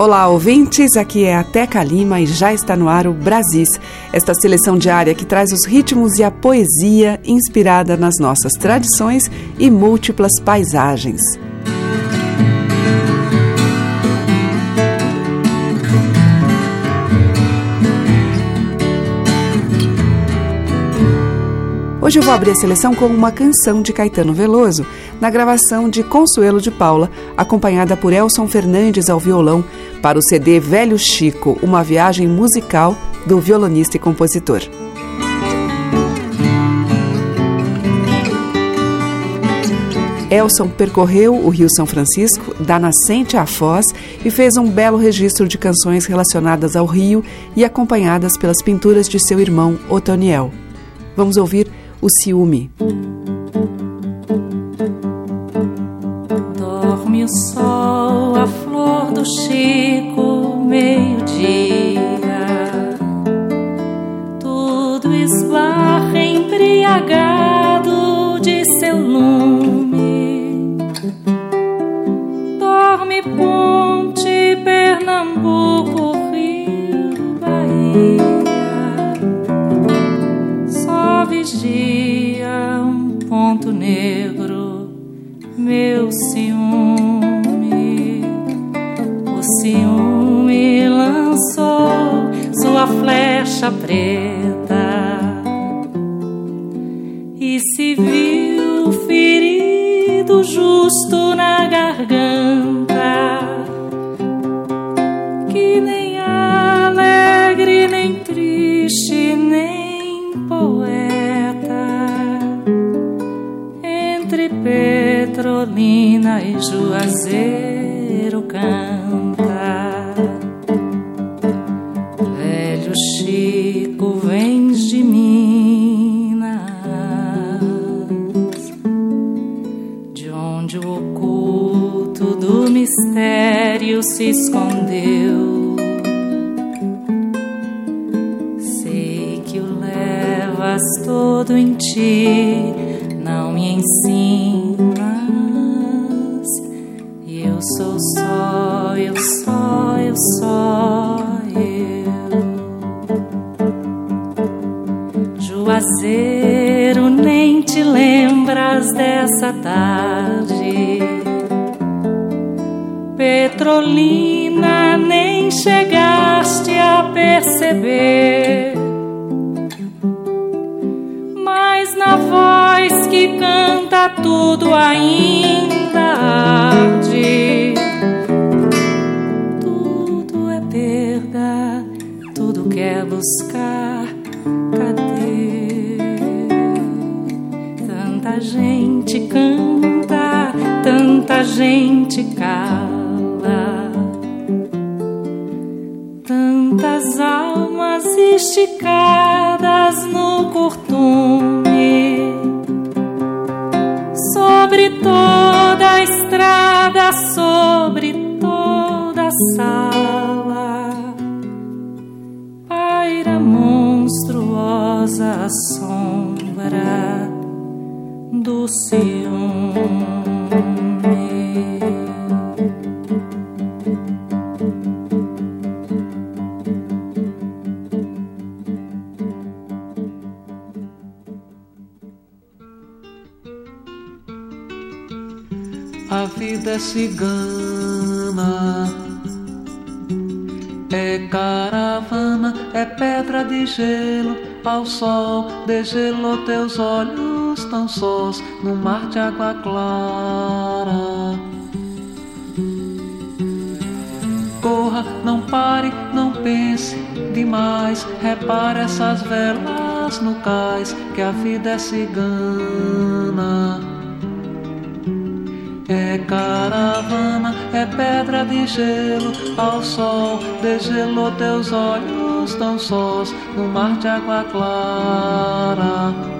Olá, ouvintes. Aqui é a Teca Lima e já está no ar o Brasis, esta seleção diária que traz os ritmos e a poesia inspirada nas nossas tradições e múltiplas paisagens. Hoje eu vou abrir a seleção com uma canção de Caetano Veloso, na gravação de Consuelo de Paula, acompanhada por Elson Fernandes ao violão, para o CD Velho Chico, uma viagem musical do violonista e compositor. Elson percorreu o Rio São Francisco, da nascente à foz, e fez um belo registro de canções relacionadas ao rio e acompanhadas pelas pinturas de seu irmão Otoniel. Vamos ouvir o ciúme. Dorme o sol, a flor do Chico, meio-dia. Tudo esbarra embriagado preta e se viu ferido justo na garganta. Que nem alegre, nem triste, nem poeta. Entre Petrolina e Juazeiro não me ensinas. Eu sou só, eu só, eu só, eu. Juazeiro, nem te lembras dessa tarde. Petrolina, nem chegaste a perceber. Canta tudo ainda arde. Tudo é perda, tudo quer buscar. Cadê? Tanta gente canta, tanta gente cala. Tantas almas esticadas sala, paira monstruosa sombra do ciúme. A vida é cigana, caravana, é pedra de gelo ao sol, degelou teus olhos tão sós no mar de água clara. corra, não pare, não pense demais. Repare essas velas no cais, que a vida é cigana. É caravana, é pedra de gelo ao sol, desgelou teus olhos tão sós no mar de água clara.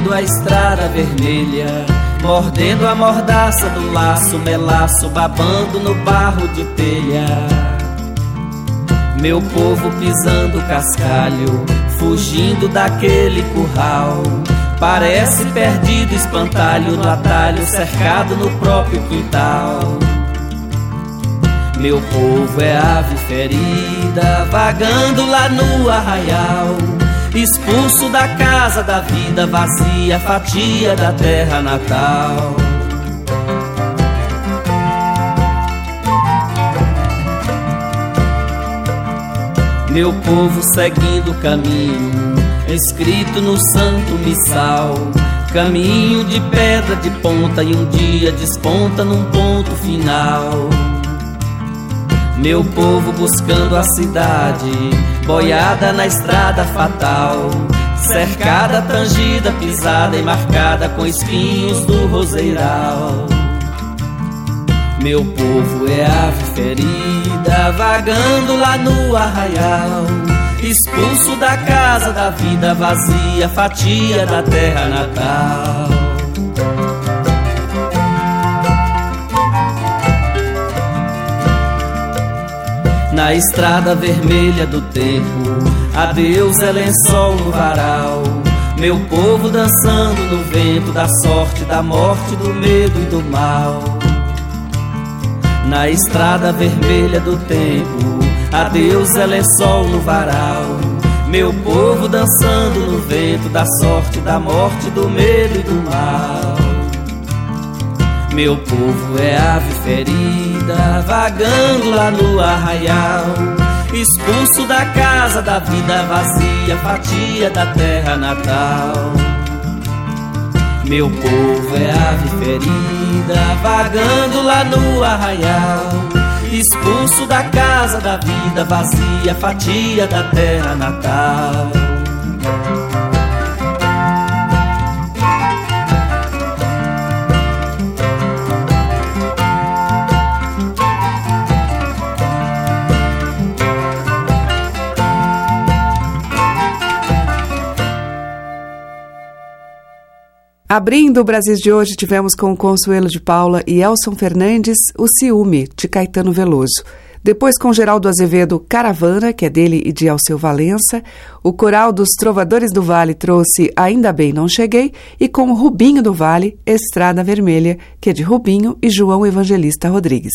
Seguindo a estrada vermelha, mordendo a mordaça do laço, melaço, babando no barro de telha. Meu povo pisando cascalho, fugindo daquele curral. Parece perdido espantalho no atalho, cercado no próprio quintal. Meu povo é ave ferida, vagando lá no arraial. Expulso da casa da vida vazia, fatia da terra natal. Meu povo seguindo o caminho, escrito no santo missal. Caminho de pedra de ponta e um dia desponta num ponto final. Meu povo buscando a cidade, boiada na estrada fatal, cercada, tangida, pisada e marcada com espinhos do roseiral. Meu povo é ave ferida, vagando lá no arraial, expulso da casa da vida vazia, fatia da terra natal. Na estrada vermelha do tempo, adeus é lençol no varal. Meu povo dançando no vento da sorte, da morte, do medo e do mal. Na estrada vermelha do tempo, adeus é lençol no varal. Meu povo dançando no vento da sorte, da morte, do medo e do mal. Meu povo é ave ferida, vagando lá no arraial. Expulso da casa da vida vazia, fatia da terra natal. Meu povo é ave ferida, vagando lá no arraial expulso da casa da vida vazia, fatia da terra natal. Abrindo o Brasil de hoje, tivemos com Consuelo de Paula e Elson Fernandes o Ciúme, de Caetano Veloso. Depois com Geraldo Azevedo, Caravana, que é dele e de Alceu Valença. O coral dos Trovadores do Vale trouxe Ainda Bem Não Cheguei. E com Rubinho do Vale, Estrada Vermelha, que é de Rubinho e João Evangelista Rodrigues.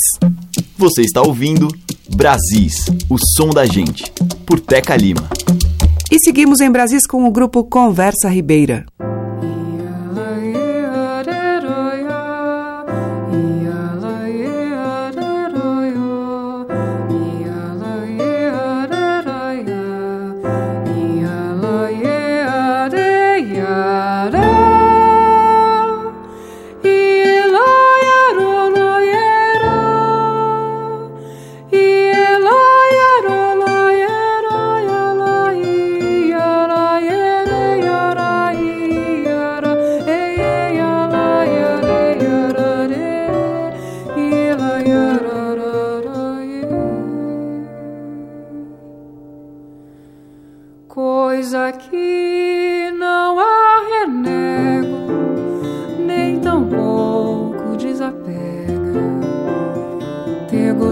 Você está ouvindo Brasis, o som da gente, por Teca Lima. E seguimos em Brasis com o grupo Conversa Ribeira.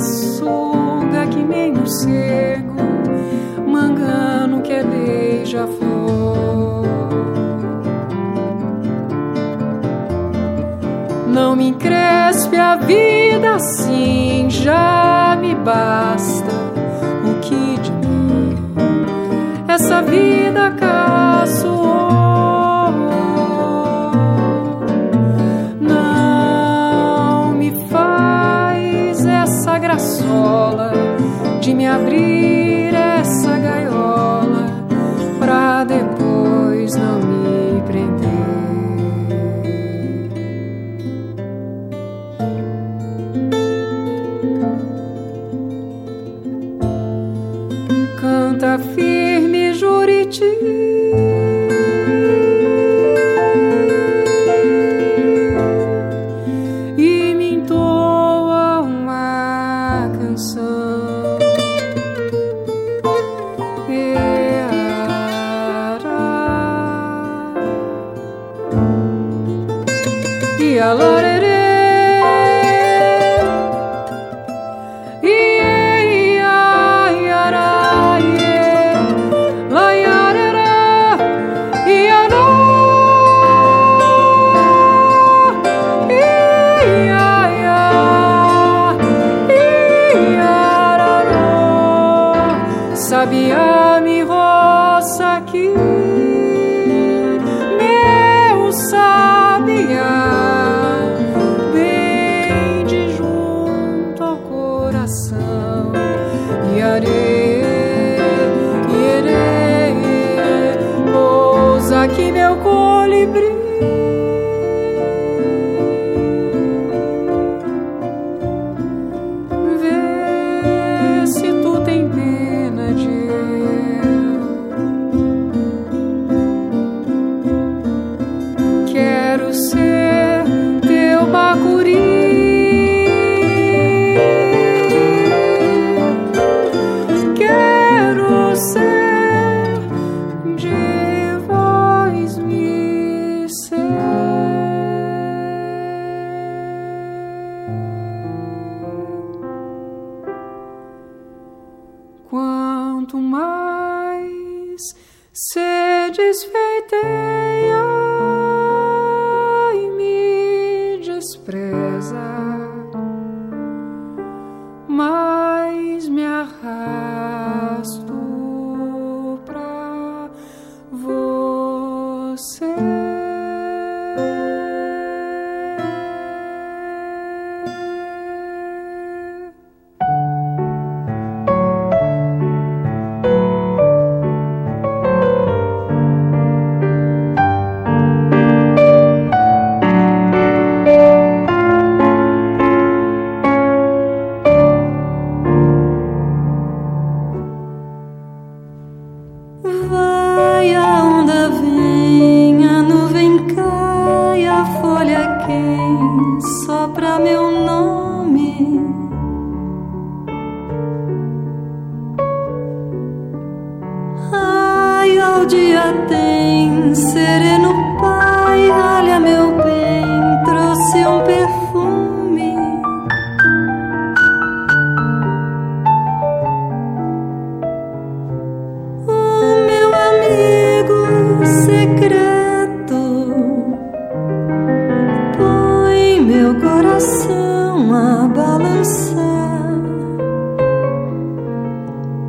suga que nem um cego, mangano que é beija-flor. Não me encrespe a vida assim, já me basta vida caçoou. de me abrir essa gaiola pra depois não me prender. Juriti.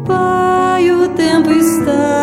Pai, o tempo está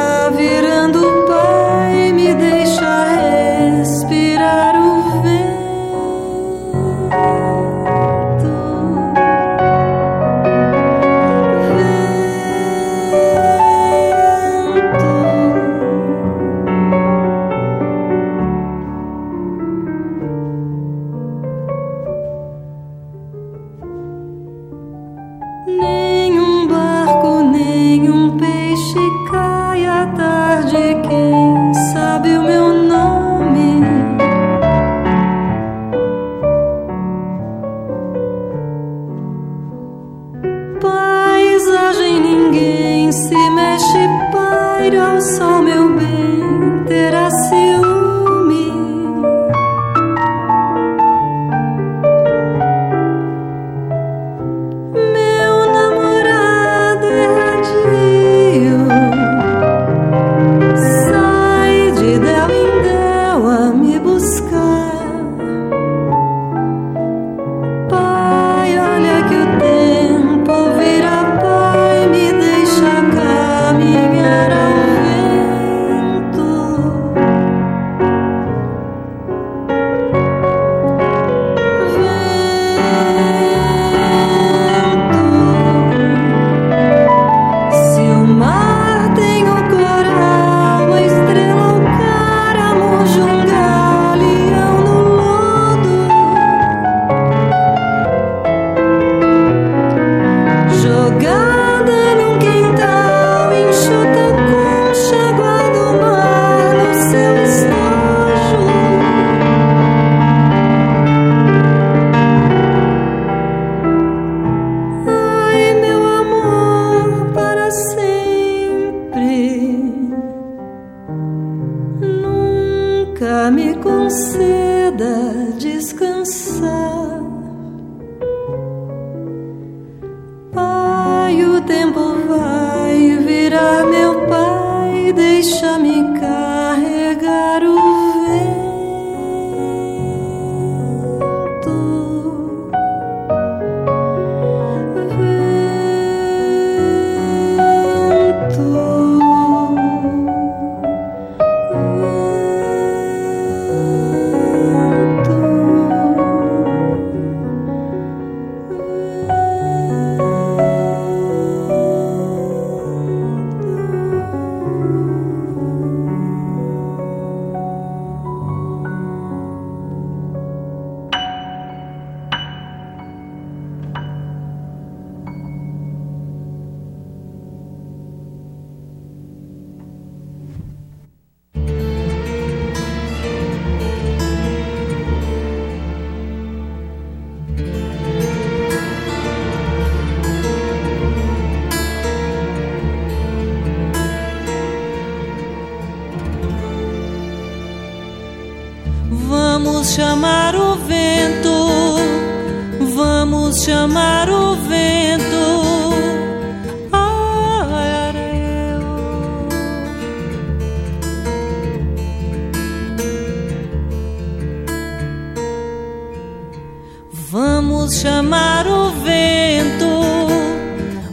chamar o vento,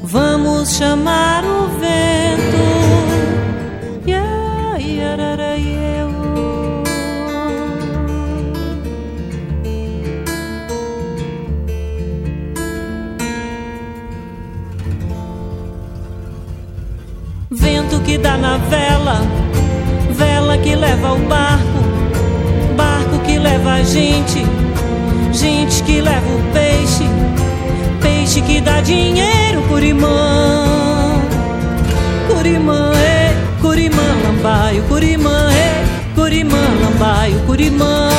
vamos chamar o vento. Yeah, yeah, yeah, Vento que dá na vela, vela que leva o barco, barco que leva a gente gente que leva dá dinheiro, curimã. Curimã, é, curimã, lambaio, curimã, é, curimã, lambaio. Curimã,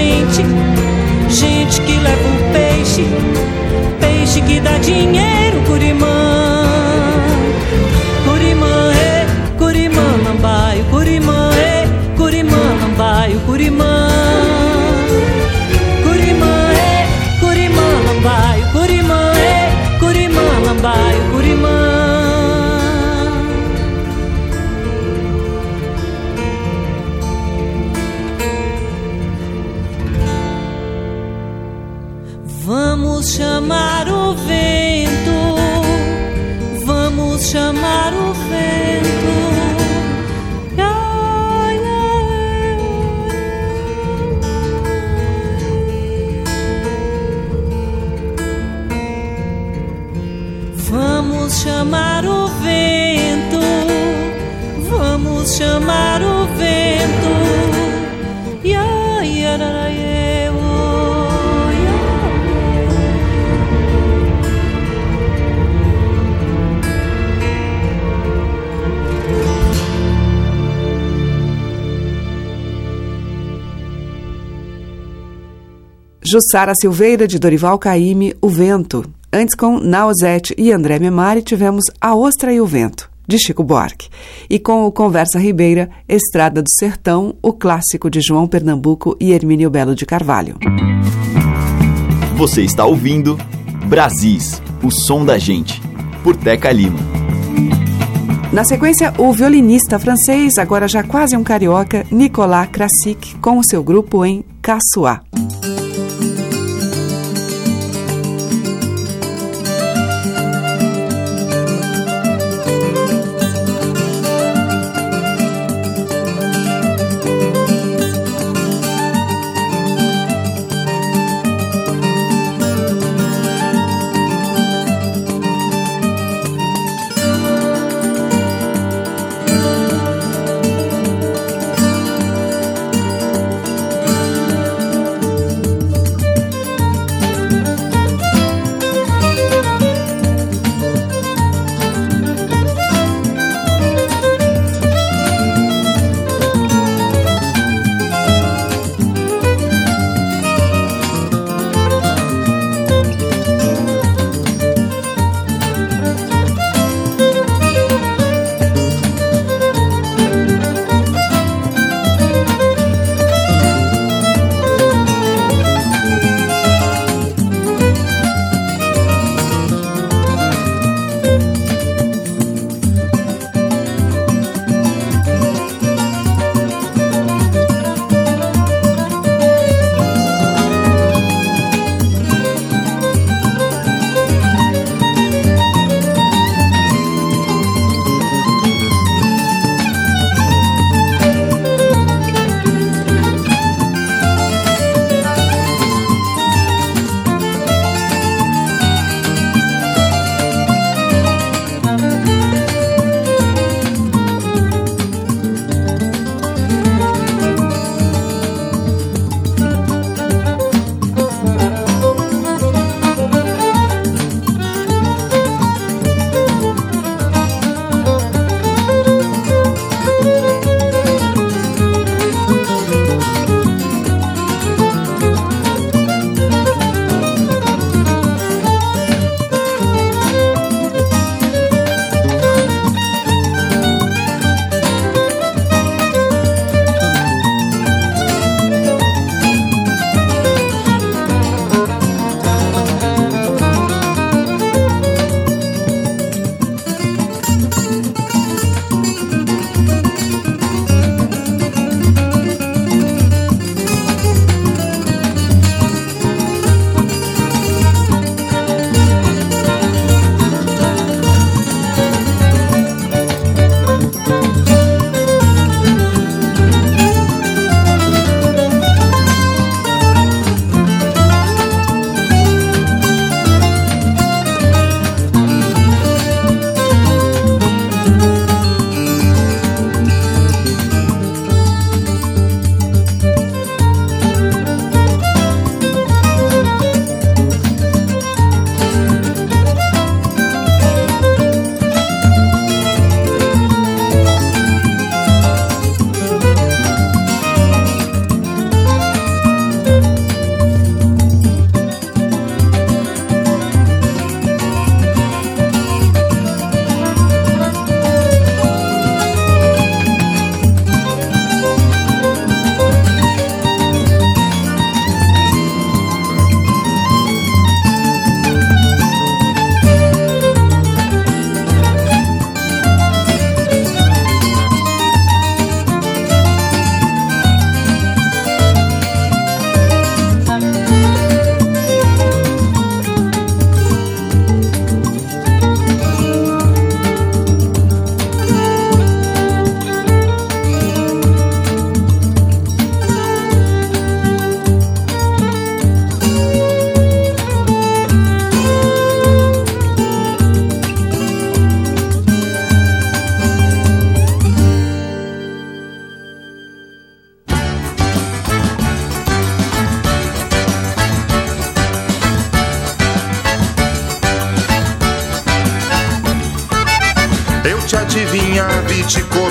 gente, gente que leva o peixe, peixe que dá dinheiro, curimã. Curimã, Jussara Silveira, de Dorival Caymmi, O Vento. Antes, com Nausete e André Memari, tivemos A Ostra e o Vento, de Chico Buarque. E com o Conversa Ribeira, Estrada do Sertão, o clássico de João Pernambuco e Hermínio Belo de Carvalho. Você está ouvindo Brasis, o som da gente, por Teca Lima. Na sequência, o violinista francês, agora já quase um carioca, Nicolas Krasik, com o seu grupo em Caçoá.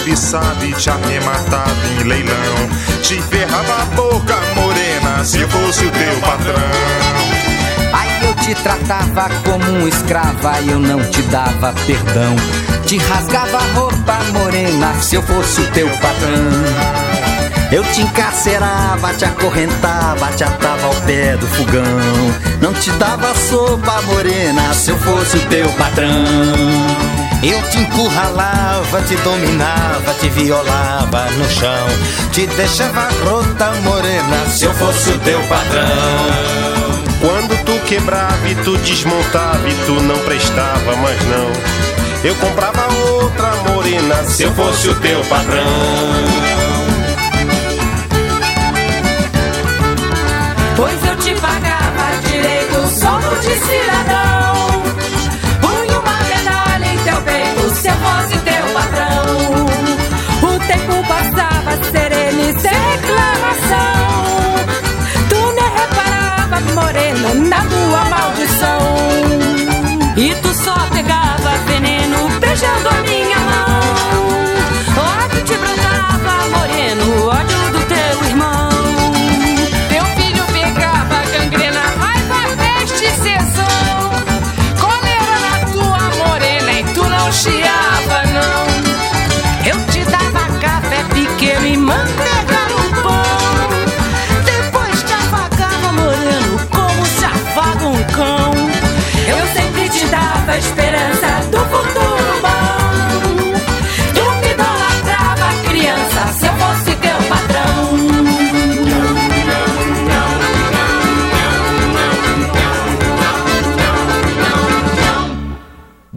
Te cobiçava e te arrematava em leilão. Te ferrava a boca morena se fosse o teu patrão. Aí eu te tratava como um escrava e eu não te dava perdão. Te rasgava a roupa morena se eu fosse o teu patrão. Eu te encarcerava, te acorrentava, te atava ao pé do fogão. Não te dava sopa morena se eu fosse o teu patrão. Eu te encurralava, te dominava, te violava no chão. Te deixava rota morena se eu fosse o teu patrão. Quando tu quebrava e tu desmontava e tu não prestava mais não. Eu comprava outra morena se eu fosse o teu patrão. Pois eu te pagava direito, solo de cidadão. Se eu fosse teu patrão. O tempo passava sereno e sem reclamação. Tu nem reparava, morena, na tua maldição. E tu só pegava veneno, beijando a minha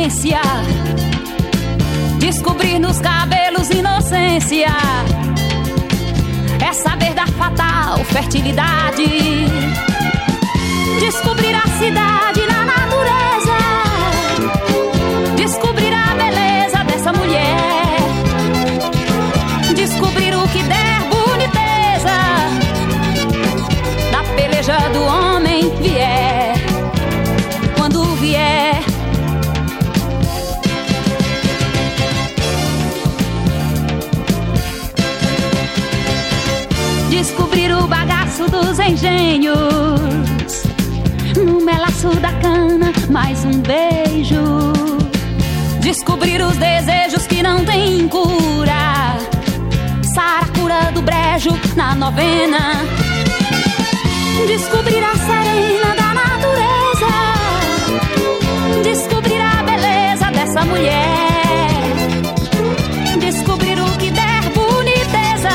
Violência. Descobrir nos cabelos inocência. É saber da fatal fertilidade. Descobrir a cidade na No melaço da cana, mais um beijo. Descobrir os desejos que não têm cura. Saracura do brejo na novena. Descobrir a serena da natureza. Descobrir a beleza dessa mulher. Descobrir o que der boniteza.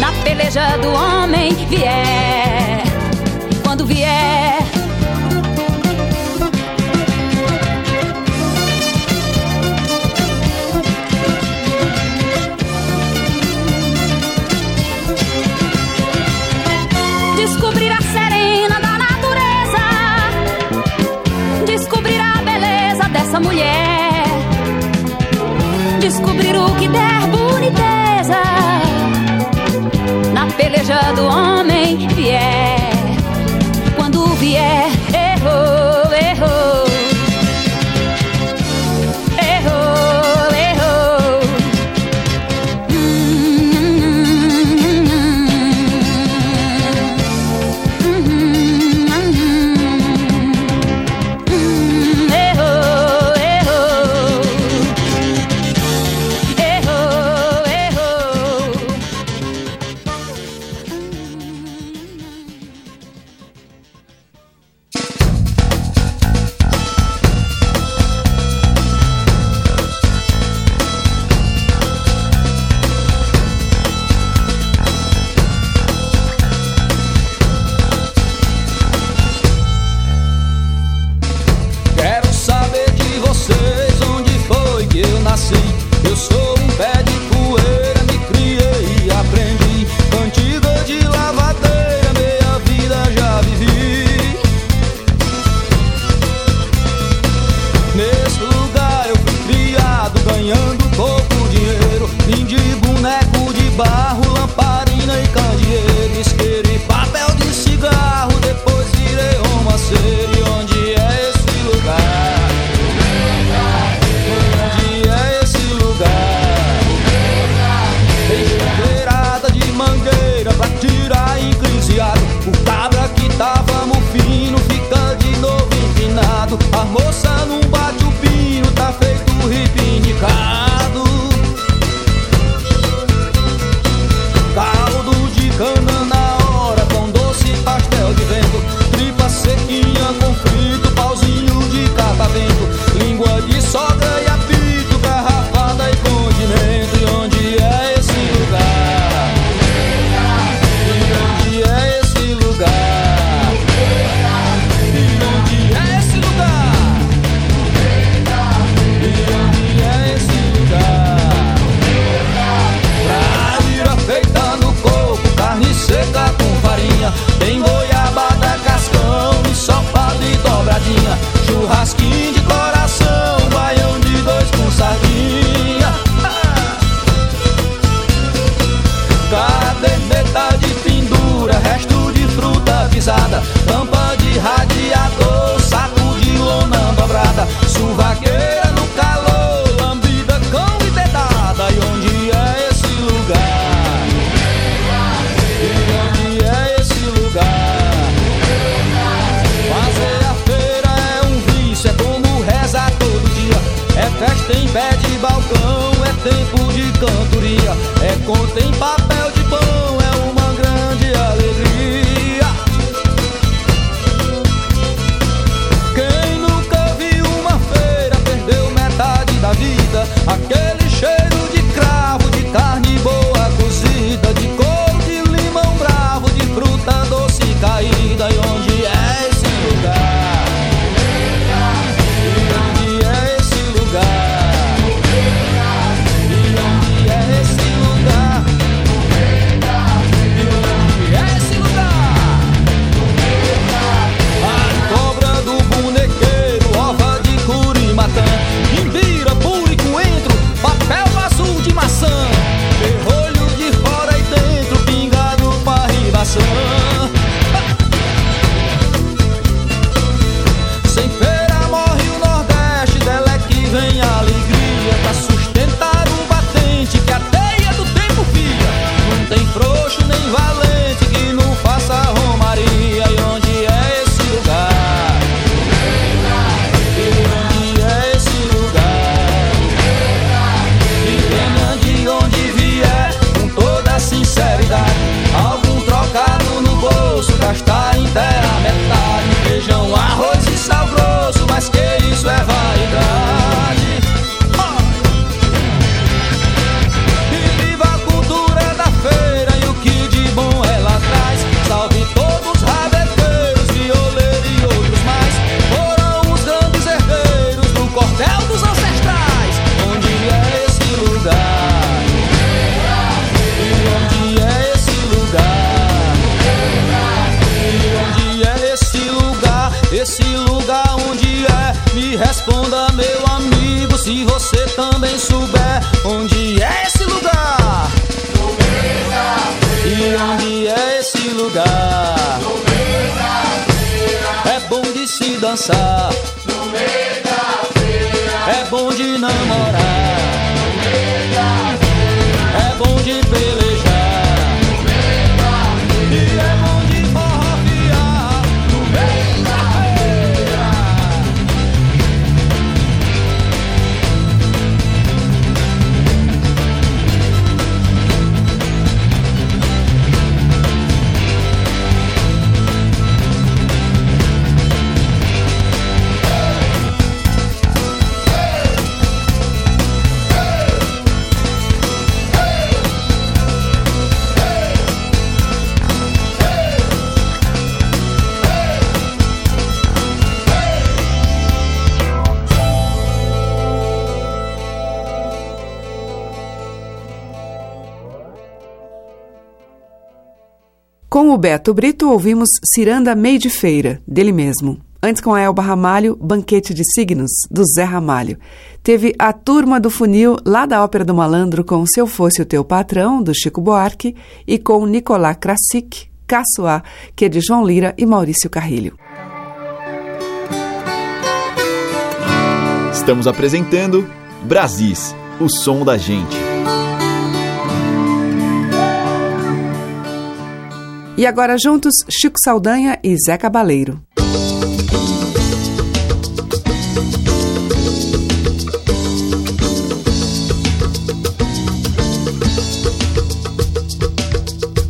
Na peleja do homem do homem vier. Eu sou Beto Brito, ouvimos Ciranda Meio de Feira, dele mesmo. Antes, com a Elba Ramalho, Banquete de Signos, do Zé Ramalho. Teve a Turma do Funil, lá da Ópera do Malandro, com Se Eu Fosse o Teu Patrão, do Chico Buarque, e com Nicolás Krasik, Caçoá, que é de João Lira e Maurício Carrilho. Estamos apresentando Brasis, o som da gente. E agora juntos, Chico Saldanha e Zé Cabaleiro.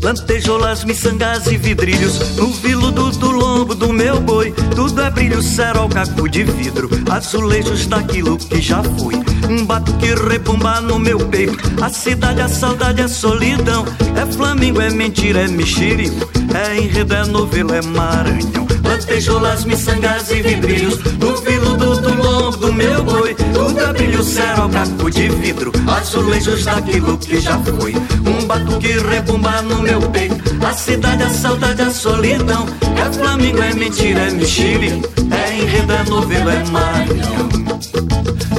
Lantejoulas, miçangas e vidrilhos. No viludo do lombo do meu boi. Tudo é brilho, cerol, caco de vidro. Azulejos daquilo que já fui. Um batuque rebumba no meu peito. A cidade, a saudade, a solidão. É Flamengo, é mentira, é mexerico. É enredo, é novela, é Maranhão Lantejoulas, miçangas e vidrilhos No viludo do lombo do meu boi Tudo é brilho, cerol, caco de vidro. Azulejos daquilo que já foi Um batuque rebumba no meu peito. A cidade, a saudade, a solidão. É Flamengo, é mentira, é mexerico É enredo, é novela, é Maranhão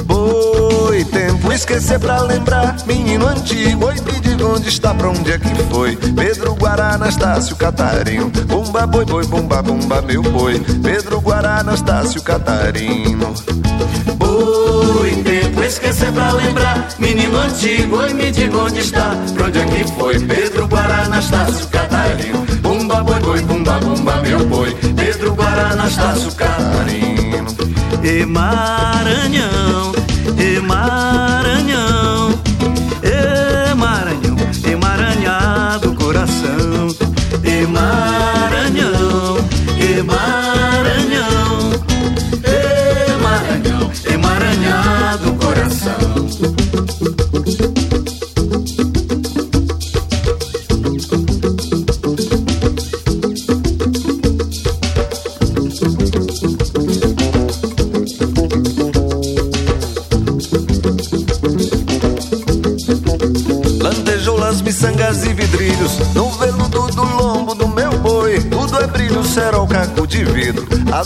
tempo esquecer pra lembrar. Menino antigo, oi, me diga onde está, pra onde é que foi? Pedro Guará, Anastácio, Catarino Bumba, boi, boi, bumba, bumba, meu boi. Pedro Guará, Anastácio, Catarino Boi, tempo esquecer pra lembrar. Menino antigo, oi, me diga onde está. Pra onde é que foi? Pedro Guará, Anastácio, Catarino Bumba, boi, boi, bumba, bumba, meu boi. Pedro Guará, Anastácio, Catarino E Maranhão, e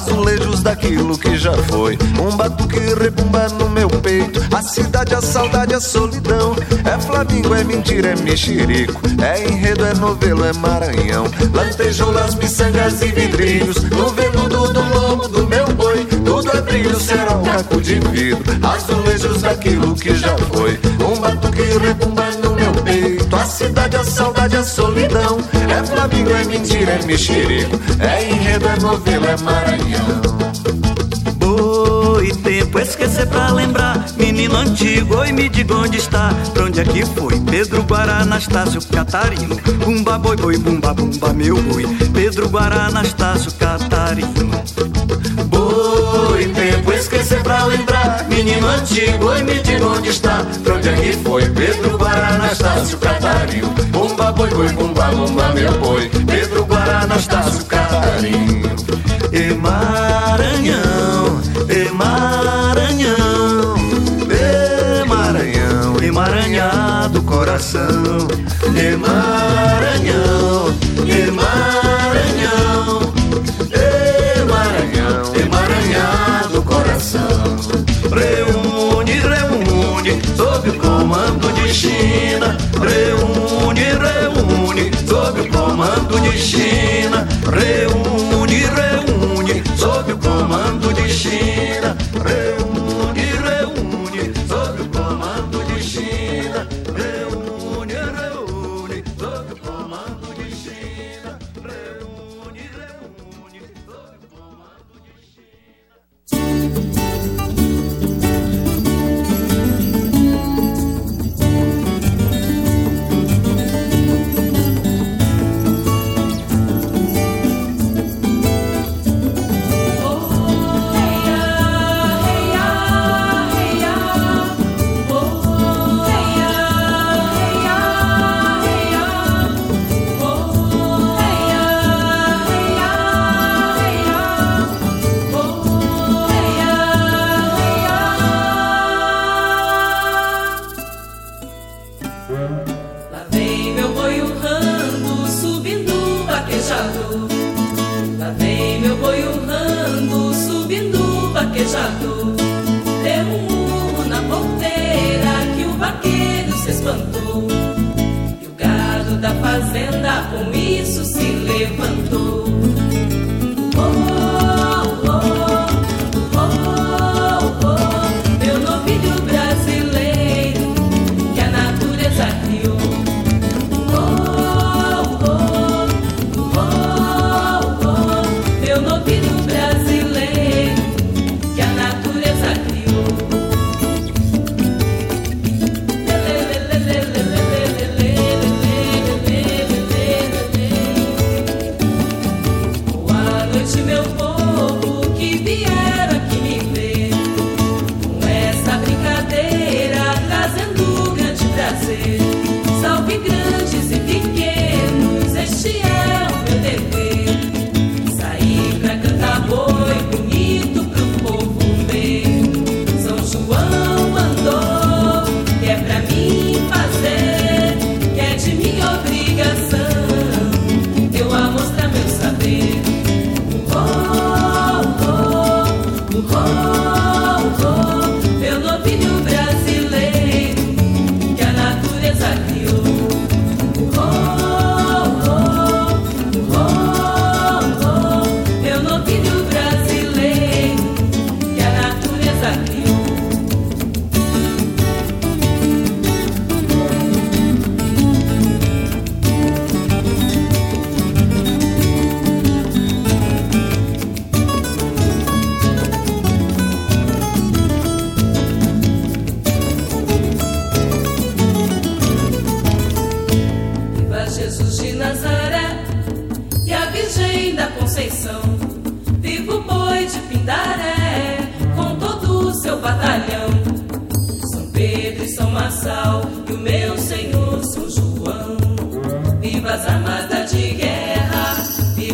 azulejos daquilo que já foi. Um batuque rebumba no meu peito. A cidade, a saudade, a solidão. É Flamingo, é mentira, é mexerico. É enredo, é novelo, é Maranhão. Lantejoulas, miçangas e vidrinhos. No veludo do lombo do meu boi. Tudo é brilho, será um caco de vidro. Azulejos daquilo que já foi. Um batuque rebumba no meu peito. A cidade, a saudade, a solidão. É Flamingo, é mentira, é mexerico. É enredo, é novelo, é Maranhão. Boi, tempo esquecer pra lembrar. Menino antigo, oi, me diga onde está. Pra onde é que foi? Pedro Guará, Anastácio, Catarino. Bumba, boi, boi, bumba, bumba, meu boi. Pedro Guará, Anastácio, Catarino. Pra lembrar. Menino antigo, oi, me diga onde está. Pra onde é que foi? Pedro Guará, Anastácio, Catarino. Bumba, boi, boi, bumba, bumba, meu boi. Pedro Guará, Anastácio, Catarino. E Maranhão, e Maranhão, e Maranhão, emaranhado coração, e Maranhão, change.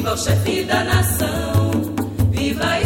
Viva o chefe da nação, viva a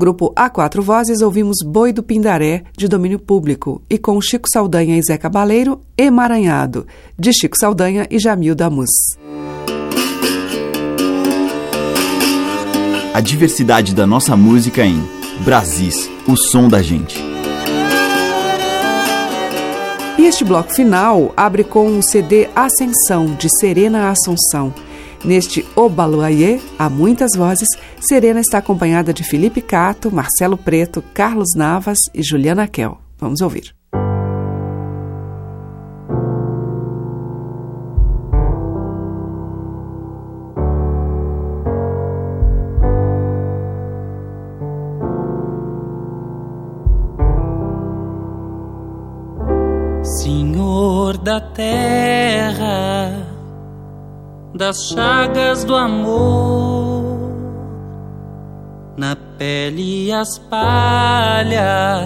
grupo A Quatro Vozes, ouvimos Boi do Pindaré, de domínio público, e com Chico Saldanha e Zé Cabaleiro, Emaranhado, de Chico Saldanha e Jamil Damus. A diversidade da nossa música em Brasis, o som da gente. E este bloco final abre com o CD Ascensão, de Serena Assunção. Neste Obaluayê, há muitas vozes, Serena está acompanhada de Felipe Cato, Marcelo Preto, Carlos Navas e Juliana Kel. Vamos ouvir. Senhor da terra, das chagas do amor, na pele as palhas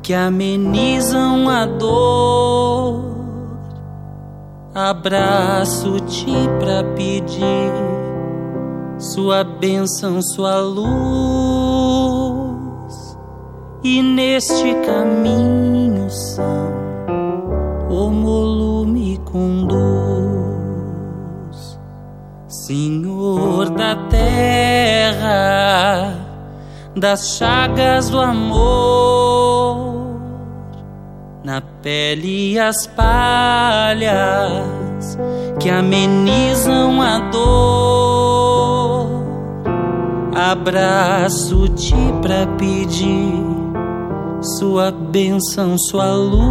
que amenizam a dor. Abraço-te pra pedir sua bênção, sua luz, e neste caminho são o Senhor da terra, das chagas do amor, na pele as palhas que amenizam a dor. Abraço-te pra pedir sua bênção, sua luz,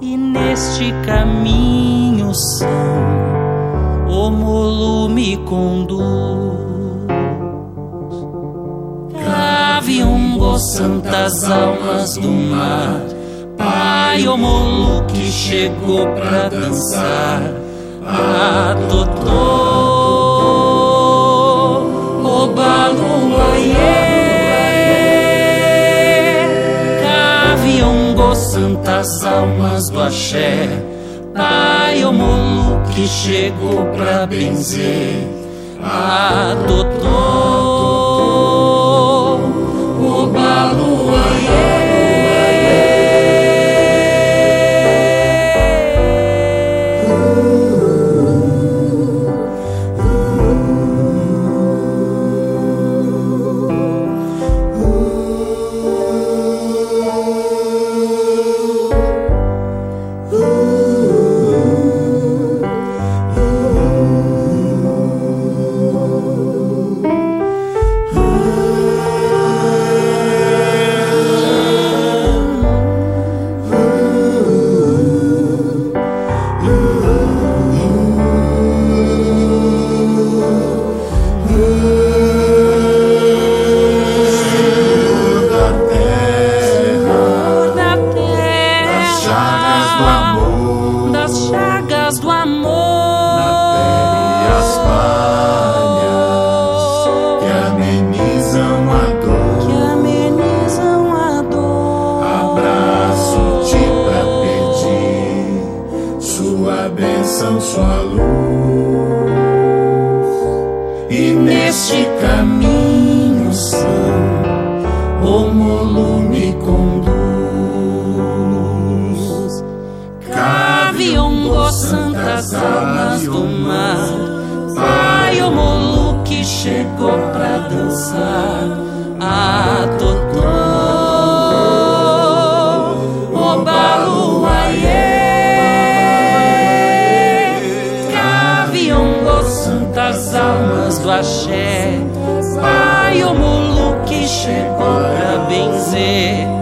e neste caminho são o molo me conduz. Caviumbo, santas almas do mar, Pai, o molo que chegou pra dançar, adotou o baluaiê. Caviumbo, santas almas do axé, Pai, o molo que chegou pra benzer, adotou o da Santas almas do axé. Pai, o mulu que chegou pra benzer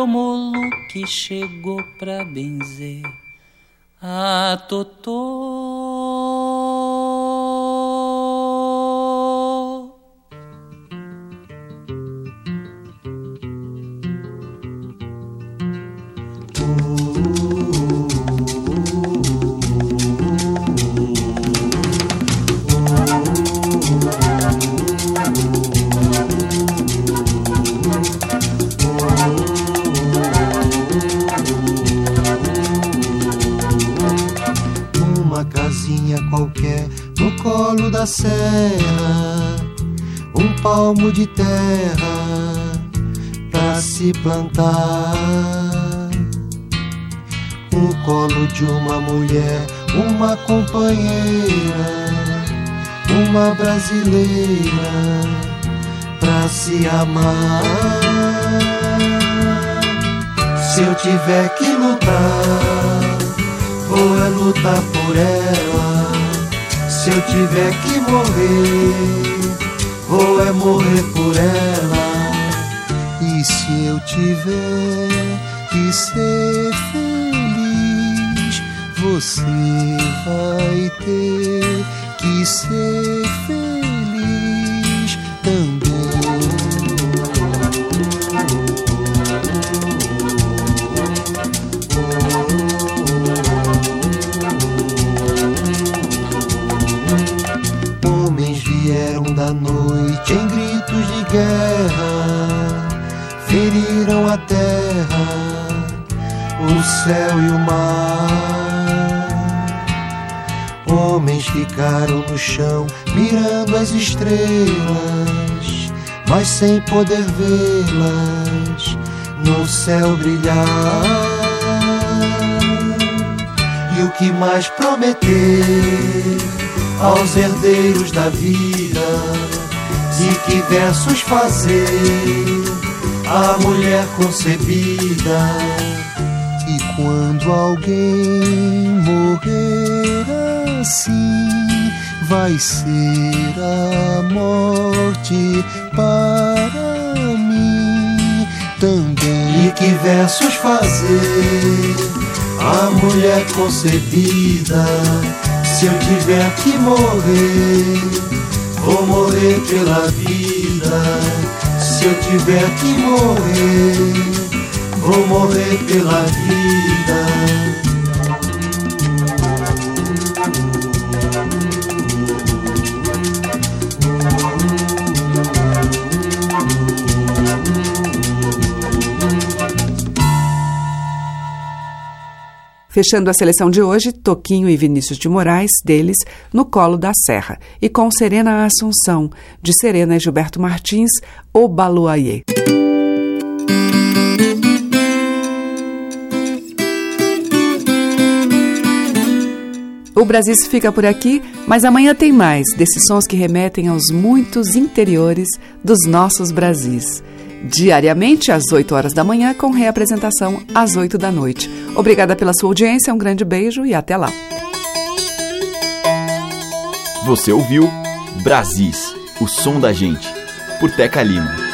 o molo que chegou pra benzer a Totó. Plantar. No colo de uma mulher, uma companheira, uma brasileira pra se amar. Se eu tiver que lutar, vou é lutar por ela. Se eu tiver que morrer, vou é morrer por ela. E se eu tiver que ser feliz, você vai ter que ser feliz ficaram no chão mirando as estrelas, mas sem poder vê-las no céu brilhar. E o que mais prometer aos herdeiros da vida? De que versos fazer a mulher concebida? E quando alguém morrer assim, vai ser a morte para mim também. E que versos fazer a mulher concebida? Se eu tiver que morrer, vou morrer pela vida. Se eu tiver que morrer, vou morrer pela vida. Fechando a seleção de hoje, Toquinho e Vinícius de Moraes, deles, No Colo da Serra, e com Serena Assunção, de Serena e Gilberto Martins, O Baluayê. O Brasil fica por aqui, mas amanhã tem mais desses sons que remetem aos muitos interiores dos nossos Brasis. Diariamente às 8 horas da manhã, com reapresentação às 8 da noite. Obrigada pela sua audiência, um grande beijo e até lá. Você ouviu Brasis, o som da gente, por Teca Lima.